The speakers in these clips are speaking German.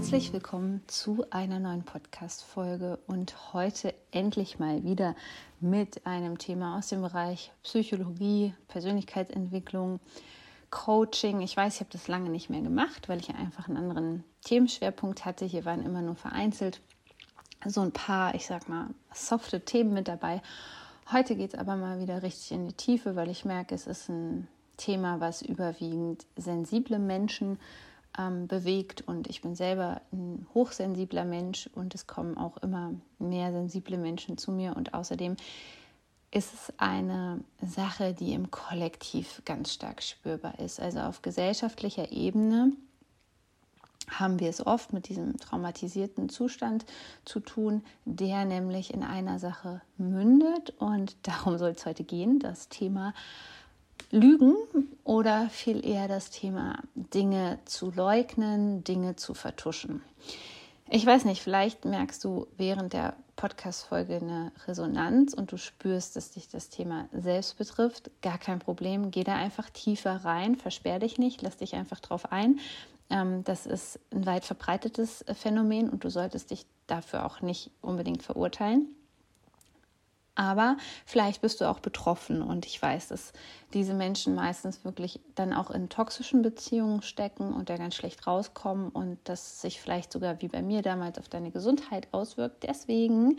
Herzlich willkommen zu einer neuen Podcast-Folge und heute endlich mal wieder mit einem Thema aus dem Bereich Psychologie, Persönlichkeitsentwicklung, Coaching. Ich weiß, ich habe das lange nicht mehr gemacht, weil ich einfach einen anderen Themenschwerpunkt hatte. Hier waren immer nur vereinzelt so ein paar, ich sag mal, softe Themen mit dabei. Heute geht es aber mal wieder richtig in die Tiefe, weil ich merke, es ist ein Thema, was überwiegend sensible Menschen ähm, bewegt und ich bin selber ein hochsensibler Mensch und es kommen auch immer mehr sensible Menschen zu mir und außerdem ist es eine Sache, die im Kollektiv ganz stark spürbar ist. Also auf gesellschaftlicher Ebene haben wir es oft mit diesem traumatisierten Zustand zu tun, der nämlich in einer Sache mündet und darum soll es heute gehen, das Thema Lügen oder viel eher das Thema Dinge zu leugnen, Dinge zu vertuschen. Ich weiß nicht, vielleicht merkst du während der Podcast-Folge eine Resonanz und du spürst, dass dich das Thema selbst betrifft. Gar kein Problem. Geh da einfach tiefer rein, versperr dich nicht, lass dich einfach drauf ein. Ähm, das ist ein weit verbreitetes Phänomen und du solltest dich dafür auch nicht unbedingt verurteilen. Aber vielleicht bist du auch betroffen und ich weiß, dass diese Menschen meistens wirklich dann auch in toxischen Beziehungen stecken und da ganz schlecht rauskommen und das sich vielleicht sogar wie bei mir damals auf deine Gesundheit auswirkt. Deswegen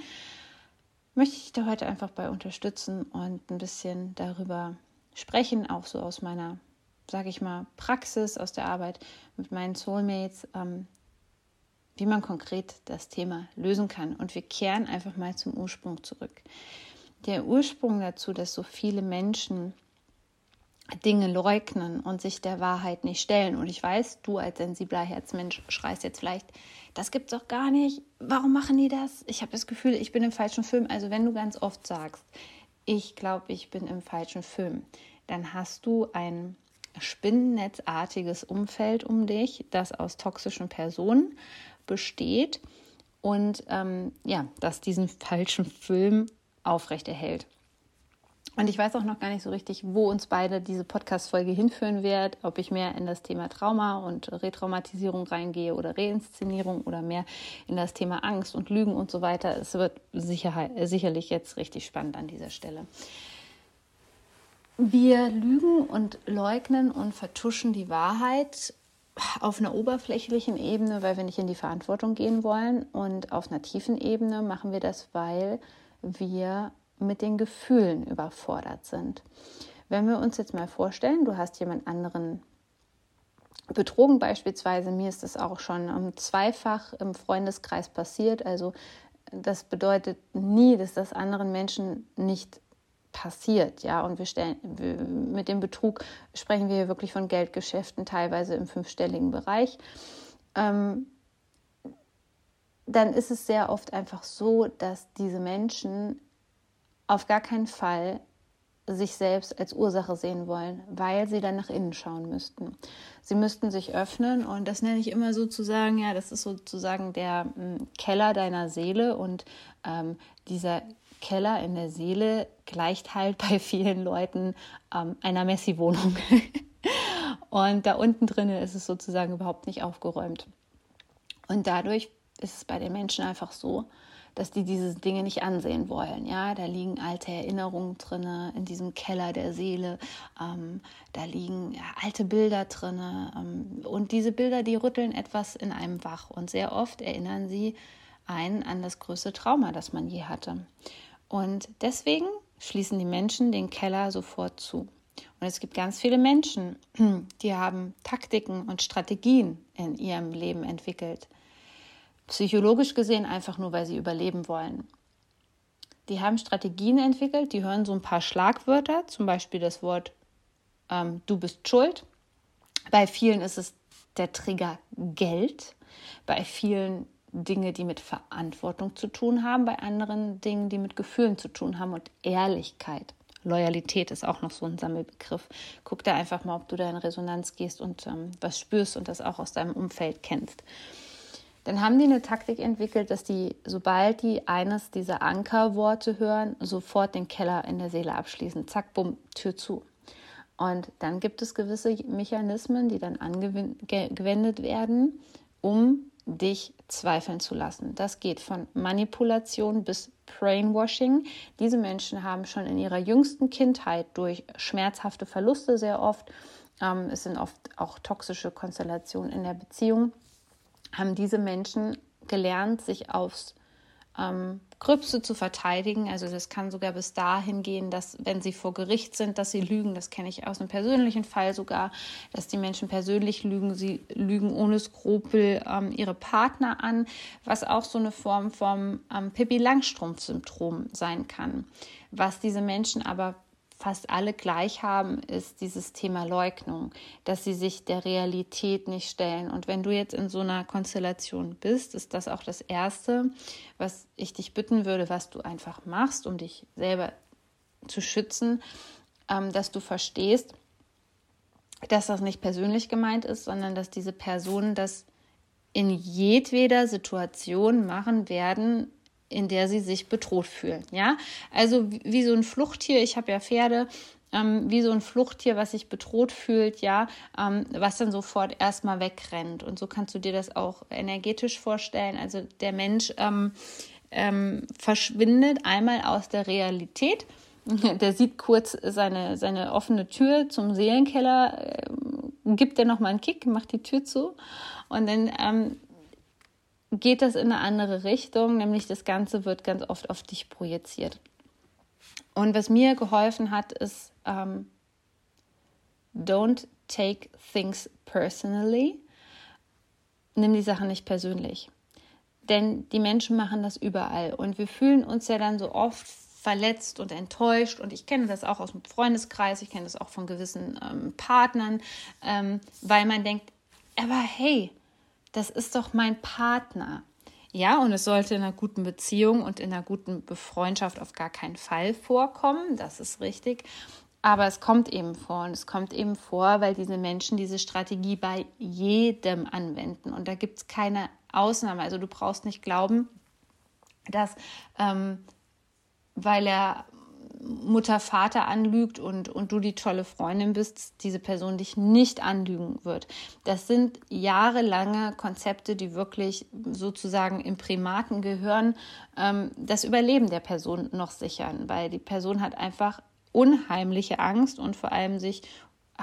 möchte ich dich da heute einfach bei unterstützen und ein bisschen darüber sprechen, auch so aus meiner, sage ich mal, Praxis, aus der Arbeit mit meinen Soulmates, ähm, wie man konkret das Thema lösen kann. Und wir kehren einfach mal zum Ursprung zurück. Der Ursprung dazu, dass so viele Menschen Dinge leugnen und sich der Wahrheit nicht stellen. Und ich weiß, du als sensibler Herzmensch schreist jetzt vielleicht, das gibt's doch gar nicht. Warum machen die das? Ich habe das Gefühl, ich bin im falschen Film. Also wenn du ganz oft sagst, ich glaube, ich bin im falschen Film, dann hast du ein spinnennetzartiges Umfeld um dich, das aus toxischen Personen besteht und ähm, ja, das diesen falschen Film aufrechterhält. Und ich weiß auch noch gar nicht so richtig, wo uns beide diese Podcast-Folge hinführen wird, ob ich mehr in das Thema Trauma und Retraumatisierung reingehe oder Reinszenierung oder mehr in das Thema Angst und Lügen und so weiter. Es wird Sicherheit, sicherlich jetzt richtig spannend an dieser Stelle. Wir lügen und leugnen und vertuschen die Wahrheit auf einer oberflächlichen Ebene, weil wir nicht in die Verantwortung gehen wollen. Und auf einer tiefen Ebene machen wir das, weil wir mit den Gefühlen überfordert sind. Wenn wir uns jetzt mal vorstellen, du hast jemand anderen betrogen beispielsweise, mir ist das auch schon um zweifach im Freundeskreis passiert. Also das bedeutet nie, dass das anderen Menschen nicht passiert, ja. Und wir stellen mit dem Betrug sprechen wir wirklich von Geldgeschäften, teilweise im fünfstelligen Bereich. Ähm, dann ist es sehr oft einfach so, dass diese Menschen auf gar keinen Fall sich selbst als Ursache sehen wollen, weil sie dann nach innen schauen müssten. Sie müssten sich öffnen und das nenne ich immer sozusagen, ja, das ist sozusagen der m, Keller deiner Seele und ähm, dieser Keller in der Seele gleicht halt bei vielen Leuten ähm, einer Messi-Wohnung. und da unten drinnen ist es sozusagen überhaupt nicht aufgeräumt. Und dadurch ist es bei den Menschen einfach so, dass die diese Dinge nicht ansehen wollen. Ja, da liegen alte Erinnerungen drin in diesem Keller der Seele. Ähm, da liegen ja, alte Bilder drin ähm, und diese Bilder, die rütteln etwas in einem wach und sehr oft erinnern sie einen an das größte Trauma, das man je hatte. Und deswegen schließen die Menschen den Keller sofort zu. Und es gibt ganz viele Menschen, die haben Taktiken und Strategien in ihrem Leben entwickelt. Psychologisch gesehen einfach nur, weil sie überleben wollen. Die haben Strategien entwickelt, die hören so ein paar Schlagwörter, zum Beispiel das Wort ähm, du bist schuld. Bei vielen ist es der Trigger Geld, bei vielen Dinge, die mit Verantwortung zu tun haben, bei anderen Dingen, die mit Gefühlen zu tun haben und Ehrlichkeit. Loyalität ist auch noch so ein Sammelbegriff. Guck da einfach mal, ob du da in Resonanz gehst und ähm, was spürst und das auch aus deinem Umfeld kennst. Dann haben die eine Taktik entwickelt, dass die, sobald die eines dieser Ankerworte hören, sofort den Keller in der Seele abschließen. Zack, bumm, Tür zu. Und dann gibt es gewisse Mechanismen, die dann angewendet werden, um dich zweifeln zu lassen. Das geht von Manipulation bis Brainwashing. Diese Menschen haben schon in ihrer jüngsten Kindheit durch schmerzhafte Verluste sehr oft, ähm, es sind oft auch toxische Konstellationen in der Beziehung, haben diese Menschen gelernt, sich aufs ähm, Gröbste zu verteidigen. Also das kann sogar bis dahin gehen, dass wenn sie vor Gericht sind, dass sie lügen. Das kenne ich aus einem persönlichen Fall sogar, dass die Menschen persönlich lügen. Sie lügen ohne Skrupel ähm, ihre Partner an, was auch so eine Form vom ähm, Pippi Langstrumpf-Syndrom sein kann. Was diese Menschen aber fast alle gleich haben, ist dieses Thema Leugnung, dass sie sich der Realität nicht stellen. Und wenn du jetzt in so einer Konstellation bist, ist das auch das Erste, was ich dich bitten würde, was du einfach machst, um dich selber zu schützen, ähm, dass du verstehst, dass das nicht persönlich gemeint ist, sondern dass diese Personen das in jedweder Situation machen werden, in der sie sich bedroht fühlen. Ja, also wie so ein Fluchttier. Ich habe ja Pferde. Ähm, wie so ein Fluchttier, was sich bedroht fühlt, ja, ähm, was dann sofort erstmal wegrennt. Und so kannst du dir das auch energetisch vorstellen. Also der Mensch ähm, ähm verschwindet einmal aus der Realität. Der sieht kurz seine, seine offene Tür zum Seelenkeller, äh, gibt er nochmal einen Kick, macht die Tür zu und dann ähm, geht das in eine andere Richtung, nämlich das Ganze wird ganz oft auf dich projiziert. Und was mir geholfen hat, ist, ähm, don't take things personally. Nimm die Sache nicht persönlich. Denn die Menschen machen das überall. Und wir fühlen uns ja dann so oft verletzt und enttäuscht. Und ich kenne das auch aus dem Freundeskreis, ich kenne das auch von gewissen ähm, Partnern, ähm, weil man denkt, aber hey, das ist doch mein Partner. Ja, und es sollte in einer guten Beziehung und in einer guten Befreundschaft auf gar keinen Fall vorkommen. Das ist richtig. Aber es kommt eben vor und es kommt eben vor, weil diese Menschen diese Strategie bei jedem anwenden. Und da gibt es keine Ausnahme. Also du brauchst nicht glauben, dass ähm, weil er Mutter, Vater anlügt und, und du die tolle Freundin bist, diese Person dich nicht anlügen wird. Das sind jahrelange Konzepte, die wirklich sozusagen im Primaten gehören, ähm, das Überleben der Person noch sichern, weil die Person hat einfach unheimliche Angst und vor allem sich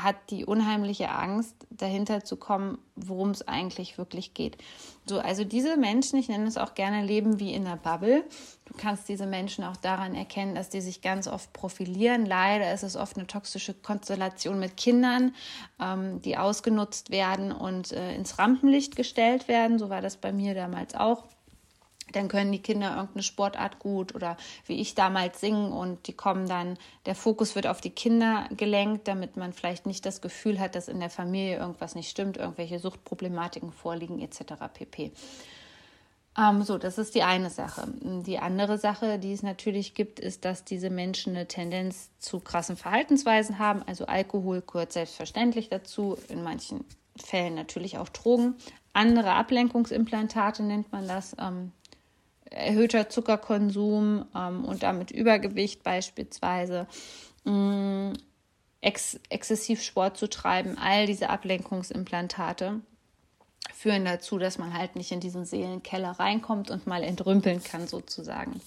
hat die unheimliche Angst, dahinter zu kommen, worum es eigentlich wirklich geht. So, also diese Menschen, ich nenne es auch gerne Leben wie in einer Bubble. Du kannst diese Menschen auch daran erkennen, dass die sich ganz oft profilieren. Leider ist es oft eine toxische Konstellation mit Kindern, ähm, die ausgenutzt werden und äh, ins Rampenlicht gestellt werden. So war das bei mir damals auch dann können die Kinder irgendeine Sportart gut oder wie ich damals singen und die kommen dann, der Fokus wird auf die Kinder gelenkt, damit man vielleicht nicht das Gefühl hat, dass in der Familie irgendwas nicht stimmt, irgendwelche Suchtproblematiken vorliegen etc. pp. Ähm, so, das ist die eine Sache. Die andere Sache, die es natürlich gibt, ist, dass diese Menschen eine Tendenz zu krassen Verhaltensweisen haben. Also Alkohol gehört selbstverständlich dazu, in manchen Fällen natürlich auch Drogen. Andere Ablenkungsimplantate nennt man das. Ähm, erhöhter Zuckerkonsum ähm, und damit Übergewicht beispielsweise, mh, mm, ex exzessiv Sport zu treiben, all diese Ablenkungsimplantate führen dazu, dass man halt nicht in diesen Seelenkeller reinkommt und mal entrümpeln kann sozusagen.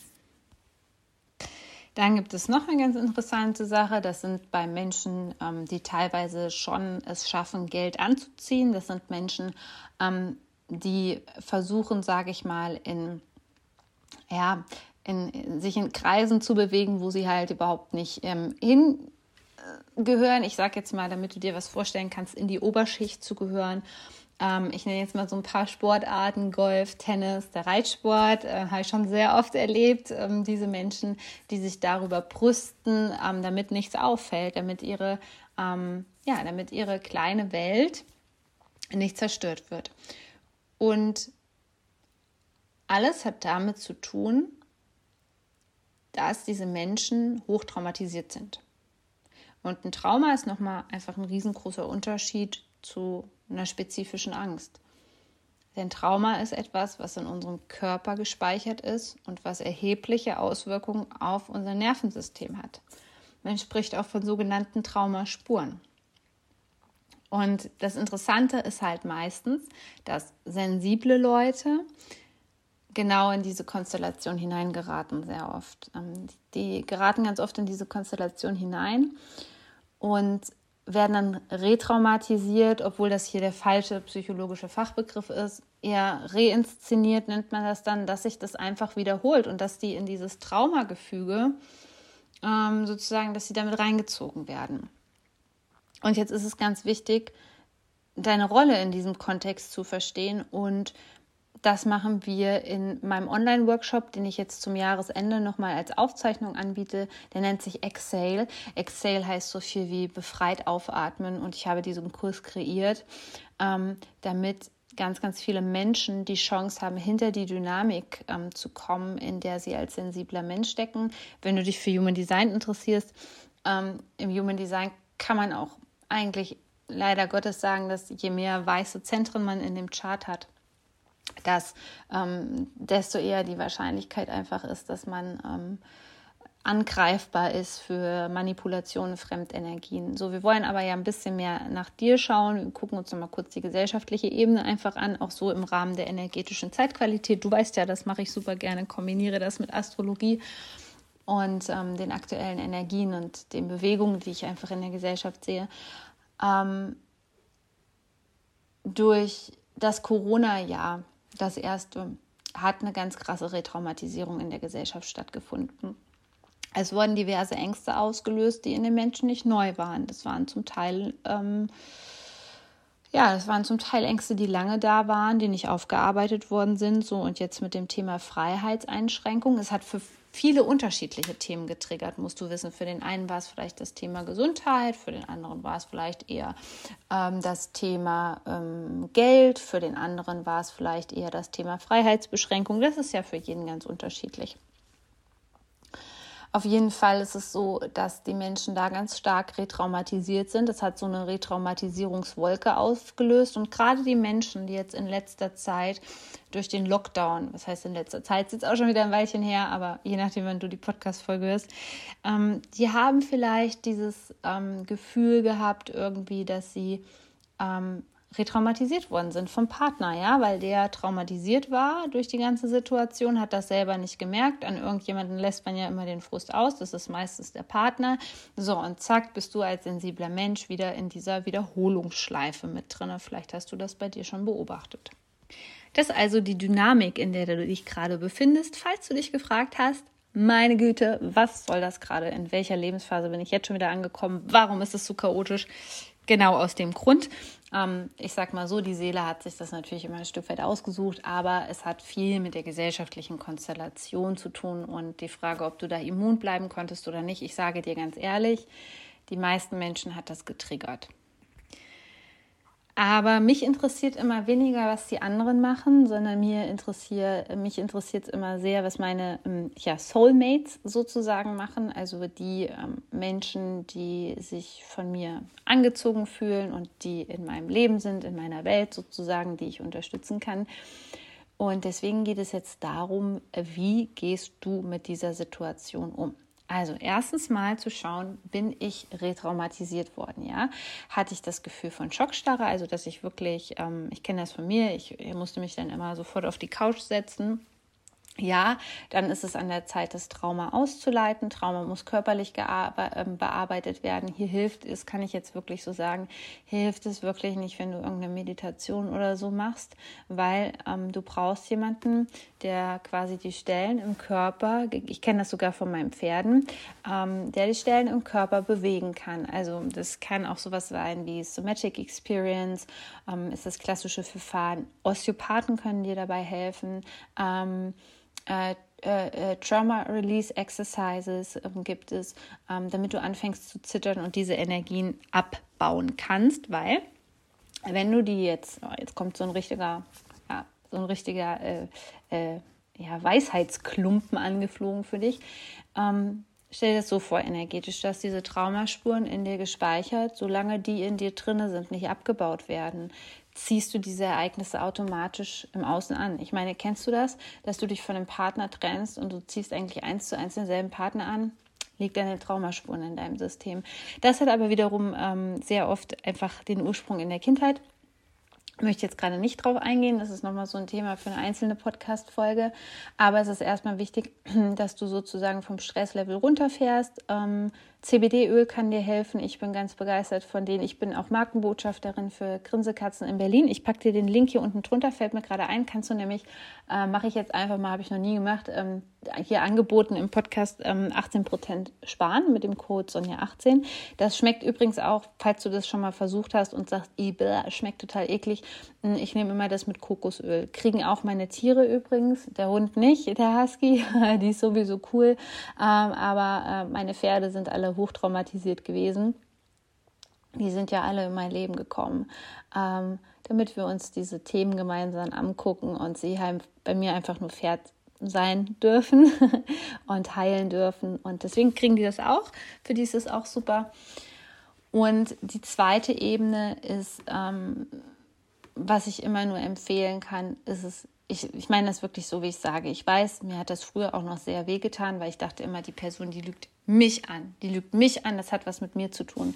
Dann gibt es noch eine ganz interessante Sache. Das sind bei Menschen, ähm, die teilweise schon es schaffen, Geld anzuziehen. Das sind Menschen, ähm, die versuchen, sage ich mal, in ja, in, sich in Kreisen zu bewegen, wo sie halt überhaupt nicht ähm, hingehören. Ich sage jetzt mal, damit du dir was vorstellen kannst, in die Oberschicht zu gehören. Ähm, ich nenne jetzt mal so ein paar Sportarten, Golf, Tennis, der Reitsport, äh, habe ich schon sehr oft erlebt. Ähm, diese Menschen, die sich darüber brüsten, ähm, damit nichts auffällt, damit ihre, ähm, ja, damit ihre kleine Welt nicht zerstört wird. Und alles hat damit zu tun, dass diese Menschen hochtraumatisiert sind. Und ein Trauma ist nochmal einfach ein riesengroßer Unterschied zu einer spezifischen Angst. Denn Trauma ist etwas, was in unserem Körper gespeichert ist und was erhebliche Auswirkungen auf unser Nervensystem hat. Man spricht auch von sogenannten Traumaspuren. Und das Interessante ist halt meistens, dass sensible Leute genau in diese Konstellation hineingeraten, sehr oft. Ähm, die geraten ganz oft in diese Konstellation hinein und werden dann retraumatisiert, obwohl das hier der falsche psychologische Fachbegriff ist. Eher reinszeniert nennt man das dann, dass sich das einfach wiederholt und dass die in dieses Traumagefüge ähm, sozusagen, dass sie damit reingezogen werden. Und jetzt ist es ganz wichtig, deine Rolle in diesem Kontext zu verstehen und das machen wir in meinem Online-Workshop, den ich jetzt zum Jahresende nochmal als Aufzeichnung anbiete. Der nennt sich Exhale. Exhale heißt so viel wie befreit aufatmen und ich habe diesen Kurs kreiert, ähm, damit ganz, ganz viele Menschen die Chance haben, hinter die Dynamik ähm, zu kommen, in der sie als sensibler Mensch stecken. Wenn du dich für Human Design interessierst, ähm, im Human Design kann man auch eigentlich leider Gottes sagen, dass je mehr weiße Zentren man in dem Chart hat, dass ähm, desto eher die Wahrscheinlichkeit einfach ist, dass man ähm, angreifbar ist für Manipulationen, Fremdenergien. So, wir wollen aber ja ein bisschen mehr nach dir schauen. Wir gucken uns nochmal kurz die gesellschaftliche Ebene einfach an, auch so im Rahmen der energetischen Zeitqualität. Du weißt ja, das mache ich super gerne, kombiniere das mit Astrologie und ähm, den aktuellen Energien und den Bewegungen, die ich einfach in der Gesellschaft sehe. Ähm, durch das Corona-Jahr das erste hat eine ganz krasse Retraumatisierung in der Gesellschaft stattgefunden. Es wurden diverse Ängste ausgelöst, die in den Menschen nicht neu waren. Das waren zum Teil ähm, ja, das waren zum Teil Ängste, die lange da waren, die nicht aufgearbeitet worden sind. So und jetzt mit dem Thema Freiheitseinschränkung. Es hat für viele unterschiedliche Themen getriggert, musst du wissen. Für den einen war es vielleicht das Thema Gesundheit, für den anderen war es vielleicht eher ähm, das Thema ähm, Geld, für den anderen war es vielleicht eher das Thema Freiheitsbeschränkung. Das ist ja für jeden ganz unterschiedlich. Auf jeden Fall ist es so, dass die Menschen da ganz stark retraumatisiert sind. Das hat so eine Retraumatisierungswolke ausgelöst. Und gerade die Menschen, die jetzt in letzter Zeit durch den Lockdown, das heißt in letzter Zeit, ist jetzt auch schon wieder ein Weilchen her, aber je nachdem, wenn du die Podcast-Folge hörst, ähm, die haben vielleicht dieses ähm, Gefühl gehabt, irgendwie, dass sie ähm, retraumatisiert worden sind vom Partner, ja, weil der traumatisiert war durch die ganze Situation, hat das selber nicht gemerkt. An irgendjemanden lässt man ja immer den Frust aus, das ist meistens der Partner. So, und zack, bist du als sensibler Mensch wieder in dieser Wiederholungsschleife mit drin. Vielleicht hast du das bei dir schon beobachtet. Das ist also die Dynamik, in der du dich gerade befindest. Falls du dich gefragt hast, meine Güte, was soll das gerade? In welcher Lebensphase bin ich jetzt schon wieder angekommen? Warum ist es so chaotisch? Genau aus dem Grund. Ähm, ich sag mal so, die Seele hat sich das natürlich immer ein Stück weit ausgesucht, aber es hat viel mit der gesellschaftlichen Konstellation zu tun und die Frage, ob du da immun bleiben konntest oder nicht. Ich sage dir ganz ehrlich, die meisten Menschen hat das getriggert. Aber mich interessiert immer weniger, was die anderen machen, sondern mir interessiert, mich interessiert es immer sehr, was meine ähm, ja, Soulmates sozusagen machen, also die ähm, Menschen, die sich von mir angezogen fühlen und die in meinem Leben sind, in meiner Welt sozusagen, die ich unterstützen kann. Und deswegen geht es jetzt darum, wie gehst du mit dieser Situation um? Also erstens mal zu schauen, bin ich retraumatisiert worden, ja? Hatte ich das Gefühl von Schockstarre, also dass ich wirklich, ähm, ich kenne das von mir, ich, ich musste mich dann immer sofort auf die Couch setzen ja, dann ist es an der Zeit, das Trauma auszuleiten. Trauma muss körperlich ähm, bearbeitet werden. Hier hilft es, kann ich jetzt wirklich so sagen, hilft es wirklich nicht, wenn du irgendeine Meditation oder so machst, weil ähm, du brauchst jemanden, der quasi die Stellen im Körper, ich kenne das sogar von meinen Pferden, ähm, der die Stellen im Körper bewegen kann. Also das kann auch sowas sein wie Somatic Experience, ähm, ist das klassische Verfahren. Osteopathen können dir dabei helfen. Äh, äh, äh, Trauma Release Exercises ähm, gibt es, ähm, damit du anfängst zu zittern und diese Energien abbauen kannst, weil wenn du die jetzt, oh, jetzt kommt so ein richtiger, ja, so ein richtiger äh, äh, ja, Weisheitsklumpen angeflogen für dich. Ähm, stell dir das so vor, energetisch, dass diese Traumaspuren in dir gespeichert, solange die in dir drinne sind, nicht abgebaut werden, ziehst du diese Ereignisse automatisch im Außen an. Ich meine, kennst du das, dass du dich von einem Partner trennst und du ziehst eigentlich eins zu eins denselben Partner an? Liegt deine Traumaspuren in deinem System. Das hat aber wiederum ähm, sehr oft einfach den Ursprung in der Kindheit möchte jetzt gerade nicht drauf eingehen. Das ist nochmal so ein Thema für eine einzelne Podcast-Folge. Aber es ist erstmal wichtig, dass du sozusagen vom Stresslevel runterfährst. Ähm, CBD-Öl kann dir helfen. Ich bin ganz begeistert von denen. Ich bin auch Markenbotschafterin für Grinsekatzen in Berlin. Ich packe dir den Link hier unten drunter, fällt mir gerade ein. Kannst du nämlich, äh, mache ich jetzt einfach mal, habe ich noch nie gemacht, ähm, hier angeboten im Podcast ähm, 18% sparen mit dem Code Sonja18. Das schmeckt übrigens auch, falls du das schon mal versucht hast und sagst, schmeckt total eklig. Hm, ich nehme immer das mit Kokosöl. Kriegen auch meine Tiere übrigens, der Hund nicht, der Husky, die ist sowieso cool. Ähm, aber äh, meine Pferde sind alle hochtraumatisiert gewesen. Die sind ja alle in mein Leben gekommen, ähm, damit wir uns diese Themen gemeinsam angucken und sie bei mir einfach nur Pferd sein dürfen und heilen dürfen. Und deswegen kriegen die das auch. Für die ist es auch super. Und die zweite Ebene ist, ähm, was ich immer nur empfehlen kann, ist es, ich, ich meine das wirklich so, wie ich sage. Ich weiß, mir hat das früher auch noch sehr wehgetan, weil ich dachte immer, die Person, die lügt mich an. Die lügt mich an, das hat was mit mir zu tun.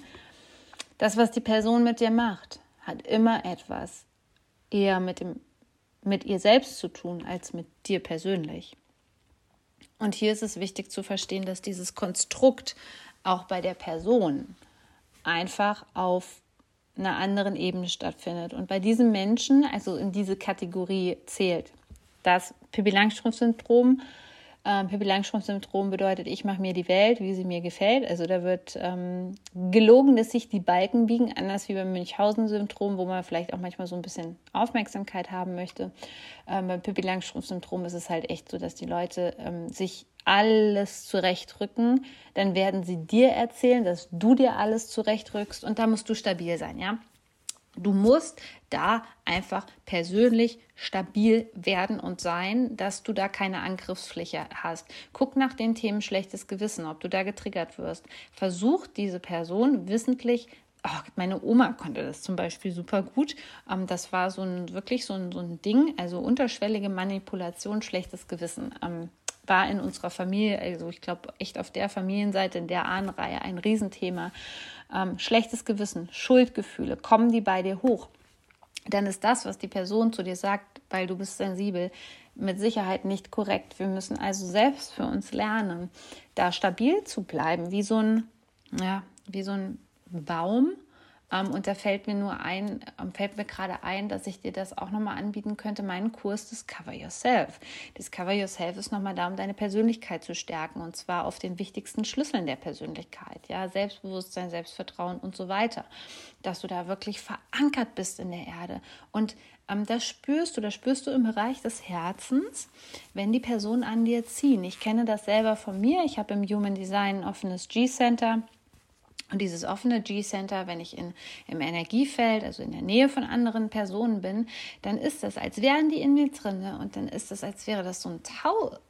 Das, was die Person mit dir macht, hat immer etwas eher mit, dem, mit ihr selbst zu tun als mit dir persönlich. Und hier ist es wichtig zu verstehen, dass dieses Konstrukt auch bei der Person einfach auf einer anderen Ebene stattfindet. Und bei diesem Menschen, also in diese Kategorie zählt das Pippi Langstrumpf-Syndrom, ähm, Pippi Langstrumpf-Syndrom bedeutet, ich mache mir die Welt, wie sie mir gefällt. Also da wird ähm, gelogen, dass sich die Balken biegen, anders wie beim Münchhausen-Syndrom, wo man vielleicht auch manchmal so ein bisschen Aufmerksamkeit haben möchte. Ähm, beim Pippi Langstrumpf-Syndrom ist es halt echt so, dass die Leute ähm, sich alles zurechtrücken, dann werden sie dir erzählen, dass du dir alles zurechtrückst und da musst du stabil sein, ja? Du musst da einfach persönlich stabil werden und sein, dass du da keine Angriffsfläche hast. Guck nach den Themen schlechtes Gewissen, ob du da getriggert wirst. Versuch diese Person wissentlich Oh, meine Oma konnte das zum Beispiel super gut. Ähm, das war so ein wirklich so ein, so ein Ding, also unterschwellige Manipulation, schlechtes Gewissen. War in unserer Familie, also ich glaube echt auf der Familienseite, in der Ahnenreihe ein Riesenthema. Ähm, schlechtes Gewissen, Schuldgefühle, kommen die bei dir hoch? Dann ist das, was die Person zu dir sagt, weil du bist sensibel, mit Sicherheit nicht korrekt. Wir müssen also selbst für uns lernen, da stabil zu bleiben, wie so ein, ja, wie so ein Baum, und da fällt mir nur ein, ähm, fällt mir gerade ein, dass ich dir das auch nochmal anbieten könnte, meinen Kurs Discover Yourself. Discover Yourself ist nochmal da, um deine Persönlichkeit zu stärken und zwar auf den wichtigsten Schlüsseln der Persönlichkeit, ja, Selbstbewusstsein, Selbstvertrauen und so weiter. Dass du da wirklich verankert bist in der Erde. Und ähm, das spürst du, das spürst du im Bereich des Herzens, wenn die Personen an dir ziehen. Ich kenne das selber von mir. Ich habe im Human Design ein offenes G-Center und dieses offene G-Center, wenn ich in, im Energiefeld, also in der Nähe von anderen Personen bin, dann ist das, als wären die in mir drin. Und dann ist das, als wäre das so ein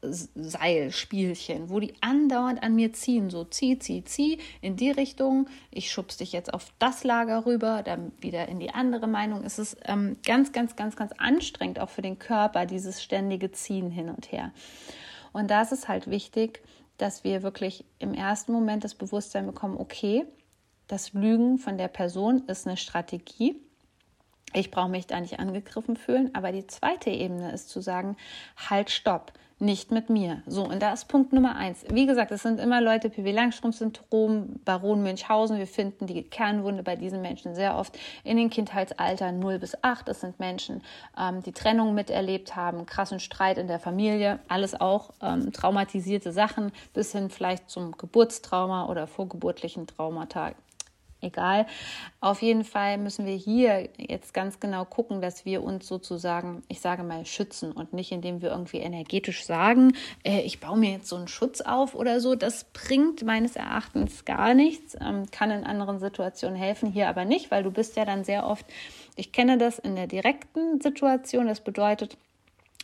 Tauseilspielchen, wo die andauernd an mir ziehen. So zieh, zieh, zieh in die Richtung. Ich schubst dich jetzt auf das Lager rüber, dann wieder in die andere Meinung. Es ist ähm, ganz, ganz, ganz, ganz anstrengend, auch für den Körper, dieses ständige Ziehen hin und her. Und da ist es halt wichtig, dass wir wirklich im ersten Moment das Bewusstsein bekommen, okay, das Lügen von der Person ist eine Strategie. Ich brauche mich da nicht angegriffen fühlen. Aber die zweite Ebene ist zu sagen, halt, stopp nicht mit mir. So, und da ist Punkt Nummer eins. Wie gesagt, es sind immer Leute, PW Langstrumpf-Syndrom, Baron Münchhausen. Wir finden die Kernwunde bei diesen Menschen sehr oft in den Kindheitsaltern 0 bis 8. Das sind Menschen, ähm, die Trennung miterlebt haben, krassen Streit in der Familie, alles auch ähm, traumatisierte Sachen, bis hin vielleicht zum Geburtstrauma oder vorgeburtlichen Traumata egal. Auf jeden Fall müssen wir hier jetzt ganz genau gucken, dass wir uns sozusagen, ich sage mal, schützen und nicht indem wir irgendwie energetisch sagen, äh, ich baue mir jetzt so einen Schutz auf oder so. Das bringt meines Erachtens gar nichts, ähm, kann in anderen Situationen helfen, hier aber nicht, weil du bist ja dann sehr oft Ich kenne das in der direkten Situation. Das bedeutet,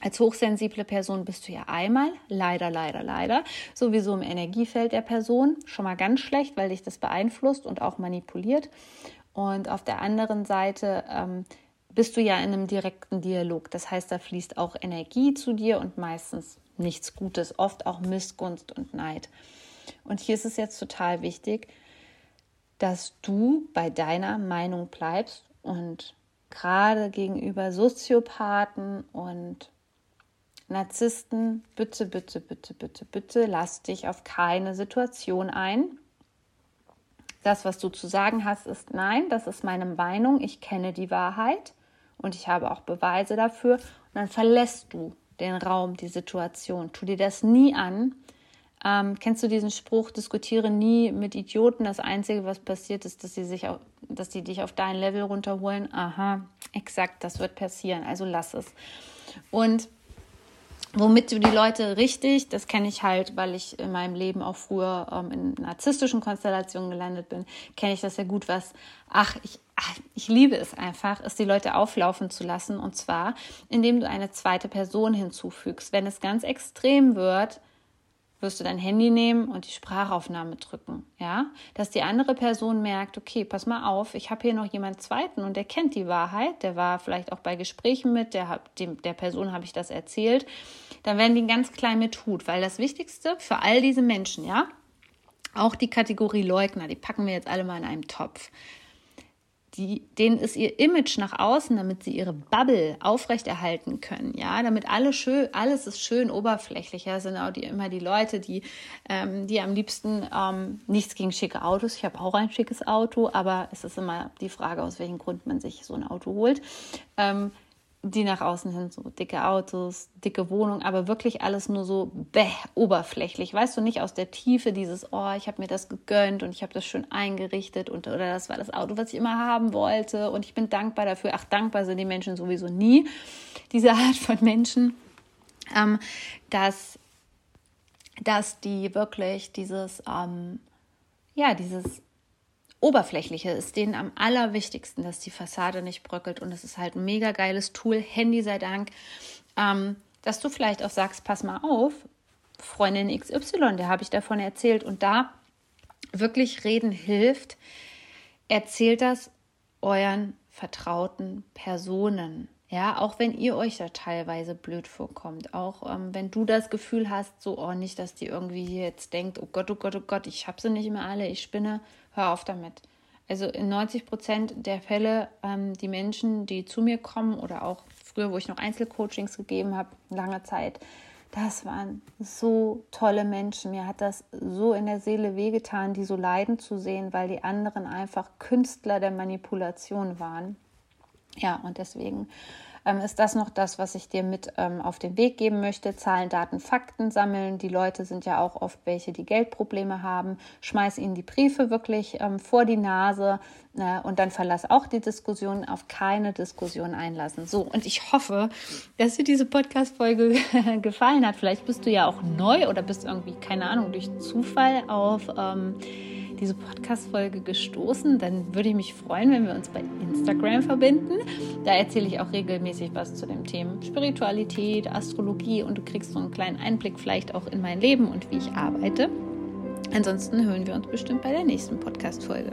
als hochsensible Person bist du ja einmal, leider, leider, leider, sowieso im Energiefeld der Person. Schon mal ganz schlecht, weil dich das beeinflusst und auch manipuliert. Und auf der anderen Seite ähm, bist du ja in einem direkten Dialog. Das heißt, da fließt auch Energie zu dir und meistens nichts Gutes, oft auch Missgunst und Neid. Und hier ist es jetzt total wichtig, dass du bei deiner Meinung bleibst und gerade gegenüber Soziopathen und Narzissten, bitte, bitte, bitte, bitte, bitte, lass dich auf keine Situation ein. Das, was du zu sagen hast, ist nein, das ist meine Meinung, ich kenne die Wahrheit und ich habe auch Beweise dafür. Und dann verlässt du den Raum, die Situation. Tu dir das nie an. Ähm, kennst du diesen Spruch, diskutiere nie mit Idioten. Das Einzige, was passiert, ist, dass sie, sich auf, dass sie dich auf dein Level runterholen. Aha, exakt, das wird passieren. Also lass es. Und Womit du die Leute richtig, das kenne ich halt, weil ich in meinem Leben auch früher ähm, in narzisstischen Konstellationen gelandet bin, kenne ich das ja gut, was, ach, ich, ach, ich liebe es einfach, ist die Leute auflaufen zu lassen. Und zwar, indem du eine zweite Person hinzufügst. Wenn es ganz extrem wird, wirst du dein Handy nehmen und die Sprachaufnahme drücken, ja, dass die andere Person merkt, okay, pass mal auf, ich habe hier noch jemand zweiten und der kennt die Wahrheit, der war vielleicht auch bei Gesprächen mit, der, dem, der Person habe ich das erzählt, dann werden die ganz klein mit Hut, weil das Wichtigste für all diese Menschen, ja, auch die Kategorie Leugner, die packen wir jetzt alle mal in einen Topf die, denen ist ihr Image nach außen, damit sie ihre Bubble aufrechterhalten können, ja, damit alle schön, alles ist schön oberflächlich, ja, sind auch die, immer die Leute, die, ähm, die am liebsten ähm, nichts gegen schicke Autos, ich habe auch ein schickes Auto, aber es ist immer die Frage, aus welchem Grund man sich so ein Auto holt, ähm, die nach außen hin so dicke Autos, dicke Wohnung, aber wirklich alles nur so bäh, oberflächlich. Weißt du nicht aus der Tiefe dieses, oh, ich habe mir das gegönnt und ich habe das schön eingerichtet und oder das war das Auto, was ich immer haben wollte und ich bin dankbar dafür. Ach, dankbar sind die Menschen sowieso nie. Diese Art von Menschen, ähm, dass, dass die wirklich dieses, ähm, ja, dieses Oberflächliche ist denen am allerwichtigsten, dass die Fassade nicht bröckelt. Und es ist halt ein mega geiles Tool, Handy sei Dank, ähm, dass du vielleicht auch sagst, pass mal auf, Freundin XY, der habe ich davon erzählt. Und da wirklich reden hilft, erzählt das euren vertrauten Personen. Ja, auch wenn ihr euch da teilweise blöd vorkommt, auch ähm, wenn du das Gefühl hast, so, oh, nicht, dass die irgendwie jetzt denkt, oh Gott, oh Gott, oh Gott, ich habe sie nicht mehr alle, ich spinne, hör auf damit. Also in 90 Prozent der Fälle, ähm, die Menschen, die zu mir kommen oder auch früher, wo ich noch Einzelcoachings gegeben habe, lange Zeit, das waren so tolle Menschen. Mir hat das so in der Seele wehgetan, die so leiden zu sehen, weil die anderen einfach Künstler der Manipulation waren. Ja, und deswegen ähm, ist das noch das, was ich dir mit ähm, auf den Weg geben möchte. Zahlen, Daten, Fakten sammeln. Die Leute sind ja auch oft welche, die Geldprobleme haben. Schmeiß ihnen die Briefe wirklich ähm, vor die Nase äh, und dann verlass auch die Diskussion, auf keine Diskussion einlassen. So, und ich hoffe, dass dir diese Podcast-Folge gefallen hat. Vielleicht bist du ja auch neu oder bist irgendwie, keine Ahnung, durch Zufall auf ähm, diese Podcast-Folge gestoßen, dann würde ich mich freuen, wenn wir uns bei Instagram verbinden. Da erzähle ich auch regelmäßig was zu dem Thema Spiritualität, Astrologie und du kriegst so einen kleinen Einblick vielleicht auch in mein Leben und wie ich arbeite. Ansonsten hören wir uns bestimmt bei der nächsten Podcast-Folge.